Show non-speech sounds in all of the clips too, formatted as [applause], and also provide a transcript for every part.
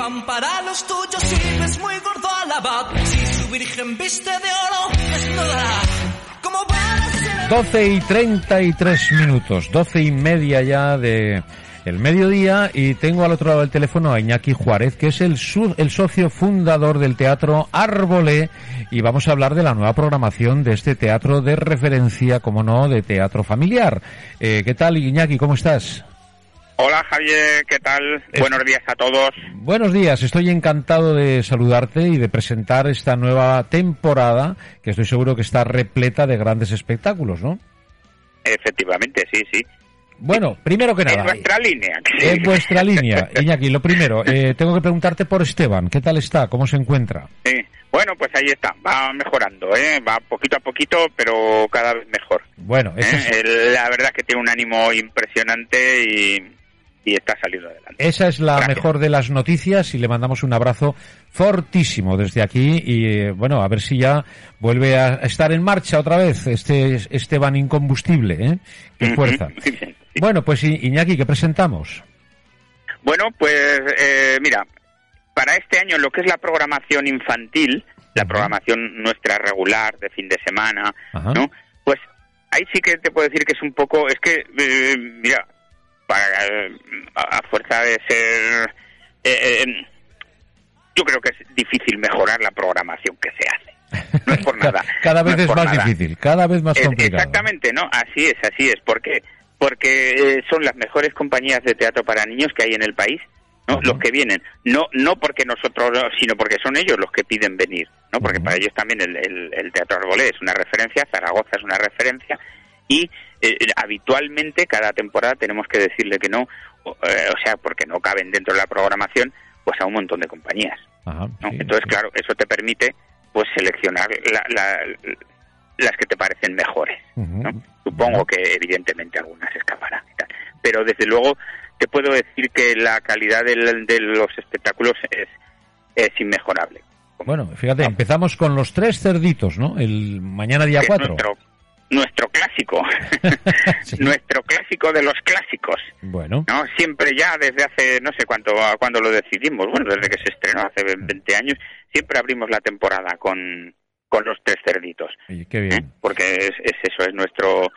pan para los tuyos y ves muy gordo al abad. Si su virgen viste de oro, desnudará. Como van a ser 12 y 33 minutos, 12 y media ya de el mediodía y tengo al otro lado del teléfono a Iñaki Juárez, que es el, su- el socio fundador del Teatro Árbolé y vamos a hablar de la nueva programación de este teatro de referencia, como no, de teatro familiar. Eh, ¿Qué tal Iñaki? ¿Cómo estás? Hola Javier, ¿qué tal? Es- Buenos días a todos. Buenos días, estoy encantado de saludarte y de presentar esta nueva temporada que estoy seguro que está repleta de grandes espectáculos, ¿no? Efectivamente, sí, sí. Bueno, primero que En nada, nuestra línea. en vuestra línea, [laughs] Iñaki, lo primero, eh, tengo que preguntarte por Esteban, ¿qué tal está? ¿Cómo se encuentra? Sí. Bueno, pues ahí está, va mejorando, ¿eh? Va poquito a poquito, pero cada vez mejor. Bueno, esa ¿eh? es, la verdad es que tiene un ánimo impresionante y, y está saliendo adelante. esa es la Gracias. mejor de las noticias y le mandamos un abrazo fortísimo desde aquí y eh, bueno, a ver si ya vuelve a estar en marcha otra vez este Esteban incombustible, ¿eh? Qué fuerza. [laughs] sí. Bueno, pues Iñaki, ¿qué presentamos? Bueno, pues eh, mira, para este año lo que es la programación infantil, la programación nuestra regular de fin de semana, Ajá. ¿no? Pues ahí sí que te puedo decir que es un poco, es que, eh, mira, para, eh, a fuerza de ser, eh, eh, yo creo que es difícil mejorar la programación que se hace. No es por [laughs] nada. Cada vez no es más nada. difícil, cada vez más complicado. Exactamente, ¿no? Así es, así es. ¿Por qué? Porque eh, son las mejores compañías de teatro para niños que hay en el país, ¿no? Los que vienen. No no porque nosotros, sino porque son ellos los que piden venir, ¿no? Porque para ellos también el, el- el Teatro Arbolé es una referencia, Zaragoza es una referencia, y eh, habitualmente cada temporada tenemos que decirle que no, o, eh, o sea, porque no caben dentro de la programación, pues a un montón de compañías. Ajá, ¿no? sí, Entonces, sí. claro, eso te permite pues seleccionar la- la- las que te parecen mejores. Supongo que evidentemente algunas escaparán y tal. Pero desde luego te puedo decir que la calidad del- de los espectáculos es, es inmejorable. Bueno, fíjate, empezamos con los tres cerditos, ¿no? El mañana día Que es 4. nuestro, nuestro clásico, [laughs] Sí. nuestro clásico de los clásicos. Bueno, ¿no? Siempre ya desde hace no sé cuánto, cuándo lo decidimos, bueno, desde que se estrenó hace 20 años, siempre abrimos la temporada con, con los tres cerditos. oye, qué ¿eh? bien. porque es, es eso, es nuestro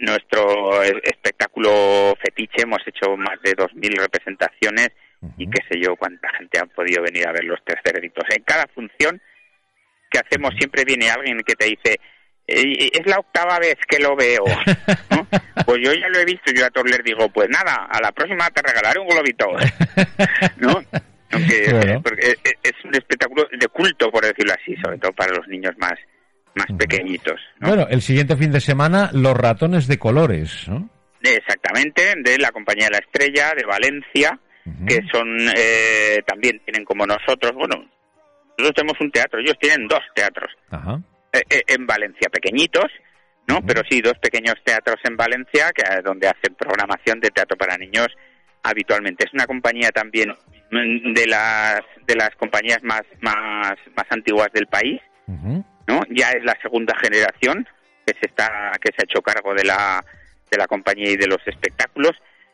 nuestro espectáculo fetiche. Hemos hecho más de 2.000 representaciones y qué sé yo cuánta gente ha podido venir a ver los tres cerditos. En cada función que hacemos siempre viene alguien que te dice, "Eh, es la octava vez que lo veo. ¿no? [laughs] Pues yo ya lo he visto, yo a todos les digo, pues nada, a la próxima te regalaré un globito. ¿no? Aunque [laughs] Bueno. porque es- un espectáculo de culto, por decirlo así, sobre todo para los niños más, más pequeñitos. ¿no? Bueno, el siguiente fin de semana, los ratones de colores, ¿no? Exactamente, de la Compañía de la Estrella, de Valencia, que son, eh, también tienen como nosotros, bueno, nosotros tenemos un teatro, ellos tienen dos teatros Ajá. Eh, eh, en Valencia, pequeñitos, ¿no? Pero sí, dos pequeños teatros en Valencia, que donde hacen programación de teatro para niños habitualmente. Es una compañía también de las de las compañías más más más antiguas del país. ¿no? Ya es la segunda generación que se está que se ha hecho cargo de la de la compañía y de los espectáculos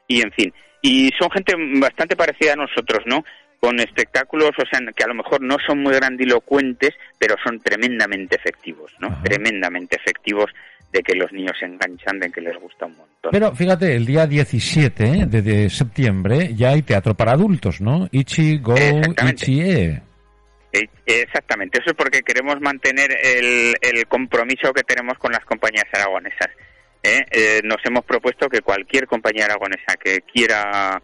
y en fin y son gente bastante parecida a nosotros, ¿no? Con espectáculos, o sea, que a lo mejor no son muy grandilocuentes, pero son tremendamente efectivos, ¿no? Ajá. Tremendamente efectivos de que los niños se enganchan, de que les gusta un montón. Pero fíjate, el día 17 ¿eh? de, de septiembre ya hay teatro para adultos, ¿no? Ichi Go Exactamente. Ichi E. Exactamente, eso es porque queremos mantener el, el compromiso que tenemos con las compañías aragonesas. ¿eh? Eh, nos hemos propuesto que cualquier compañía aragonesa que quiera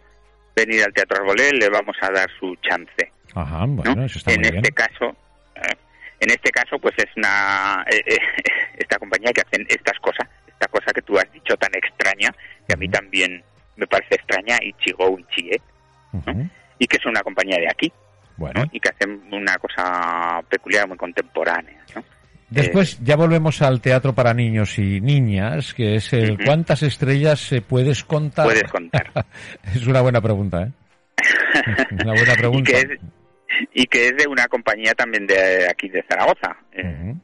venir al Teatro Arbolé le vamos a dar su chance. Ajá, ¿no? bueno, eso está en muy este bien. caso, eh, en este caso, pues es una eh, eh, [laughs] esta compañía que hacen estas cosas, esta cosa que tú has dicho tan extraña, que a mí también me parece extraña, Ichigo Ichie, Ujú. y que es una compañía de aquí. Bueno, ¿no? y que hacen una cosa peculiar, muy contemporánea. ¿no? Después ya volvemos al teatro para niños y niñas, que es el. ¿cuántas estrellas se puedes contar? Puedes contar. [laughs] es una buena pregunta, ¿eh? [laughs] Una buena y, pregunta. que es, y que es de una compañía también de aquí de Zaragoza, eh, Ujú.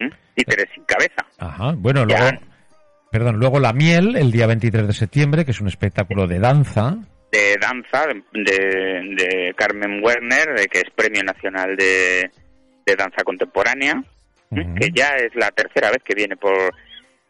¿eh? Títeres sin cabeza. Ajá, bueno, Ya. luego, perdón, luego La Miel, el día 23 de septiembre, que es un espectáculo de danza. de danza de, de Carmen Werner, que es Premio Nacional de, de Danza Contemporánea, que ya es la tercera vez que viene por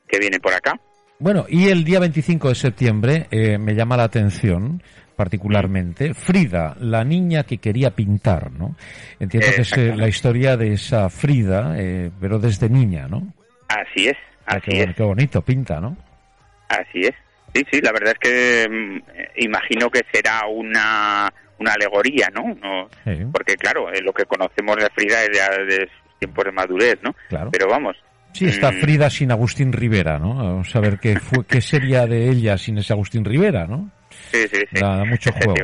que viene por acá. Bueno, y el día 25 de septiembre eh, me llama la atención particularmente Frida, la niña que quería pintar, ¿no? Entiendo que es eh, la historia de esa Frida, eh, pero desde niña, ¿no? Así es, Ah, así qué, es. qué bonito pinta, ¿no? Así es. Sí, sí, la verdad es que mm, eh, imagino que será una, una alegoría, ¿no? No- Sí, Porque, claro, lo que conocemos de Frida es de sus tiempos de madurez, ¿no? claro. Pero vamos. Sí, está mm, Frida sin Agustín Rivera, ¿no? Vamos a ver qué, fue, qué sería de ella sin ese Agustín Rivera, ¿no? Sí, sí, sí. Da, mucho juego.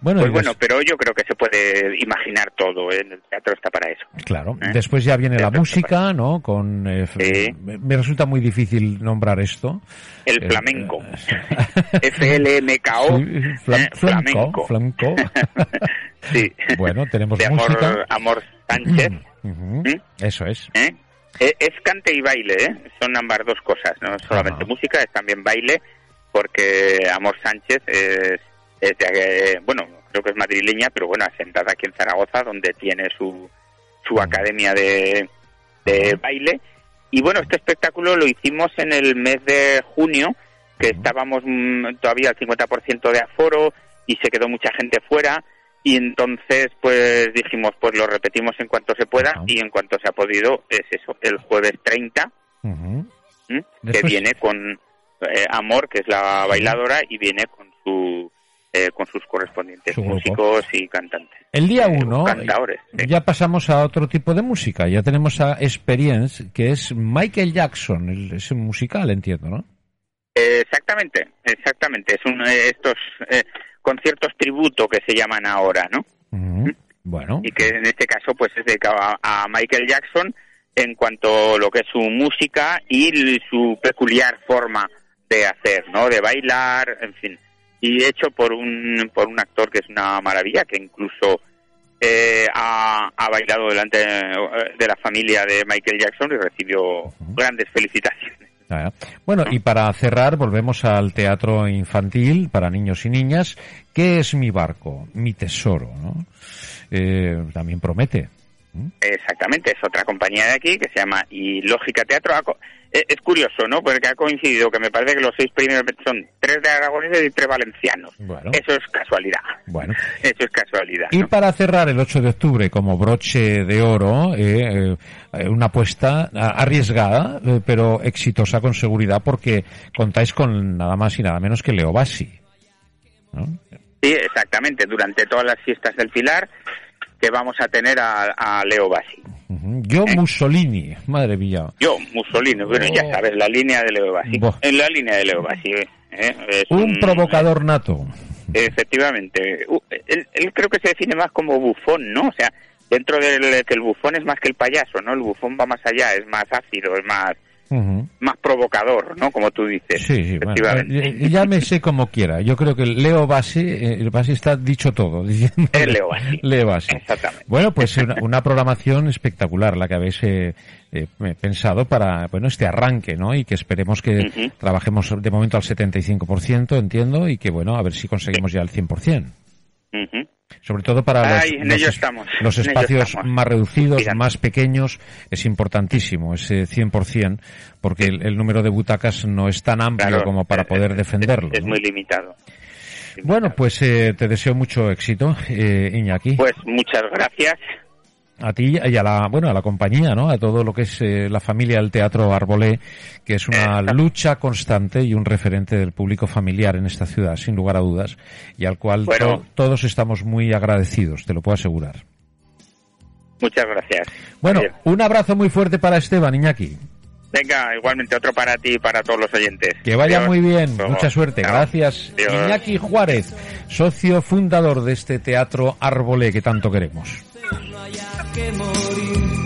Bueno, Pues bueno, pero yo creo que se puede imaginar todo, ¿eh? El teatro está para eso. Claro, ¿Eh? después ya viene la música, ¿no? Con eh, Sí. me resulta muy difícil nombrar esto. El Eh, flamenco. [laughs] FLMKO. Sí, flam- flamenco, flamenco. [laughs] sí. Bueno, tenemos de amor, música. Amor Sánchez. [clears throat] ¿Mm? Eso es. ¿eh? Eh, Es cante y baile, ¿eh? Son ambas dos cosas, no solamente música, es también baile, porque Amor Sánchez es, es de, eh, bueno, creo que es madrileña, pero bueno, asentada aquí en Zaragoza, donde tiene su, su academia de, de baile. Y bueno, este espectáculo lo hicimos en el mes de junio, que estábamos mm, todavía al 50% de aforo y se quedó mucha gente fuera. Y entonces, pues dijimos, pues lo repetimos en cuanto se pueda Ajá. y en cuanto se ha podido, es eso, el jueves 30, Ujú. ¿m? que viene con eh, Amor, que es la bailadora, y viene con su eh, con sus correspondientes Su músicos y cantantes. El día Eh, uno sí. ya pasamos a otro tipo de música. Ya tenemos a Experience, que es Michael Jackson, es un musical, entiendo, ¿no? Eh, exactamente, exactamente. Es un, eh, estos eh, conciertos tributo que se llaman ahora, ¿no? Ujú. Bueno, y que en este caso pues es dedicado a, a Michael Jackson en cuanto a lo que es su música y su peculiar forma de hacer, ¿no? De bailar, en fin. Y hecho por un, por un actor que es una maravilla, que incluso eh, ha, ha bailado delante eh, de la familia de Michael Jackson y recibió grandes felicitaciones. Ah, Bueno, y para cerrar, volvemos al teatro infantil para niños y niñas. ¿Qué es mi barco? Mi tesoro, ¿no? Eh, también promete. Exactamente, es otra compañía de aquí que se llama Y Lógica Teatro. Co- eh, Es curioso, ¿no? Porque ha coincidido que me parece que los seis primeros son tres de aragoneses y tres valencianos. Bueno, Eso es casualidad. bueno. [laughs] Eso es casualidad. Y ¿no? para cerrar el 8 de octubre como broche de oro, eh, eh, una apuesta a- arriesgada, eh, pero exitosa con seguridad porque contáis con nada más y nada menos que Leo Bassi. ¿no? Sí, exactamente. Durante todas las fiestas del Pilar que vamos a tener a, a Leo Bassi. Yo Mussolini, madre mía. Yo, Mussolini, bueno, ya Oh. sabes, la línea de Leo Bassi. Buah. En la línea de Leo Bassi. ¿eh? Es Un provocador nato. Efectivamente. Uh, él, él creo que se define más como bufón, ¿no? O sea, dentro del que el bufón es más que el payaso, ¿no? El bufón va más allá, es más ácido, es más Más provocador, ¿no? Como tú dices. Sí, sí, bueno, efectivamente. eh, eh, llámese como quiera. Yo creo que Leo Bassi, eh, el Bassi está dicho todo. [laughs] diciendo- Es Leo Bassi. Leo Bassi. Exactamente. Bueno, pues una, una programación espectacular la que habéis eh, eh, pensado para, bueno, este arranque, ¿no? Y que esperemos que trabajemos de momento al 75%, entiendo, y que, bueno, a ver si conseguimos ya el 100%. Ujú. Sobre todo para los, Ay, los estamos, espacios más reducidos, más pequeños, es importantísimo ese 100%, porque el, el número de butacas no es tan amplio Claro, como para poder es- defenderlo. Es ¿no? muy limitado. Bueno, pues eh, te deseo mucho éxito, eh, Iñaki. Pues muchas gracias. A ti y a la, bueno, a la compañía, ¿no? A todo lo que es eh, la familia del Teatro Arbolé, que es una lucha constante y un referente del público familiar en esta ciudad, sin lugar a dudas, y al cual Bueno. to- todos estamos muy agradecidos, te lo puedo asegurar. Muchas gracias. Bueno, un abrazo muy fuerte para Esteban, Iñaki. Venga, igualmente otro para ti y para todos los oyentes. Que vaya muy bien, mucha suerte. Gracias. Iñaki Juárez, socio fundador de este Teatro Arbolé que tanto queremos que morir.